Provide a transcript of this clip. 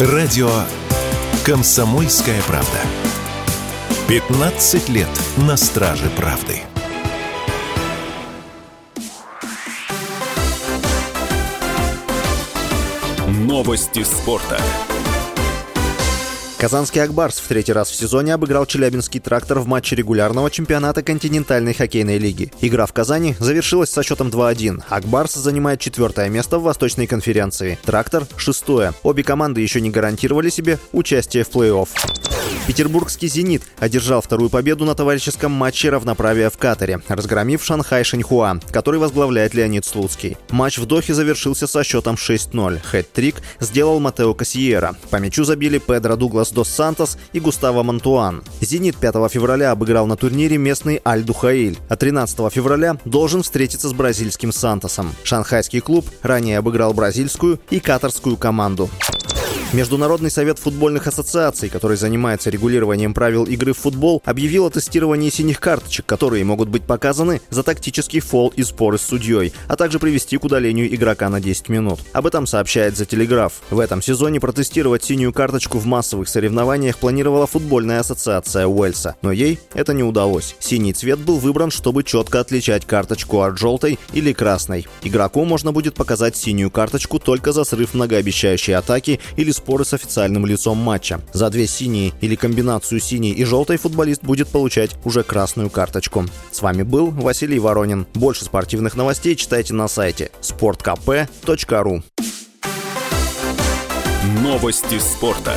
Радио «Комсомольская правда». 15 лет на страже правды. Новости спорта. Казанский «Акбарс» в третий раз в сезоне обыграл Челябинский «Трактор» в матче регулярного чемпионата континентальной хоккейной лиги. Игра в Казани завершилась со счетом 2-1. «Акбарс» занимает четвертое место в Восточной конференции. «Трактор» — шестое. Обе команды еще не гарантировали себе участие в плей-офф. Петербургский «Зенит» одержал вторую победу на товарищеском матче равноправия в Катаре, разгромив Шанхай Шаньхуа, который возглавляет Леонид Слуцкий. Матч в Дохе завершился со счетом 6-0. Хэт-трик сделал Матео Кассиера. По мячу забили Педро Дуглас Дос Сантос и Густаво Мантуан. «Зенит» 5 февраля обыграл на турнире местный Аль Духаиль, а 13 февраля должен встретиться с бразильским Сантосом. Шанхайский клуб ранее обыграл бразильскую и катарскую команду. Международный совет футбольных ассоциаций, который занимается регулированием правил игры в футбол, объявил о тестировании синих карточек, которые могут быть показаны за тактический фол и споры с судьей, а также привести к удалению игрока на 10 минут. Об этом сообщает The Telegraph. В этом сезоне протестировать синюю карточку в массовых соревнованиях планировала футбольная ассоциация Уэльса, но ей это не удалось. Синий цвет был выбран, чтобы четко отличать карточку от желтой или красной. Игроку можно будет показать синюю карточку только за срыв многообещающей атаки или споры с официальным лицом матча. За две синие или комбинацию синей и желтой футболист будет получать уже красную карточку. С вами был Василий Воронин. Больше спортивных новостей читайте на сайте sportkp.ru Новости спорта.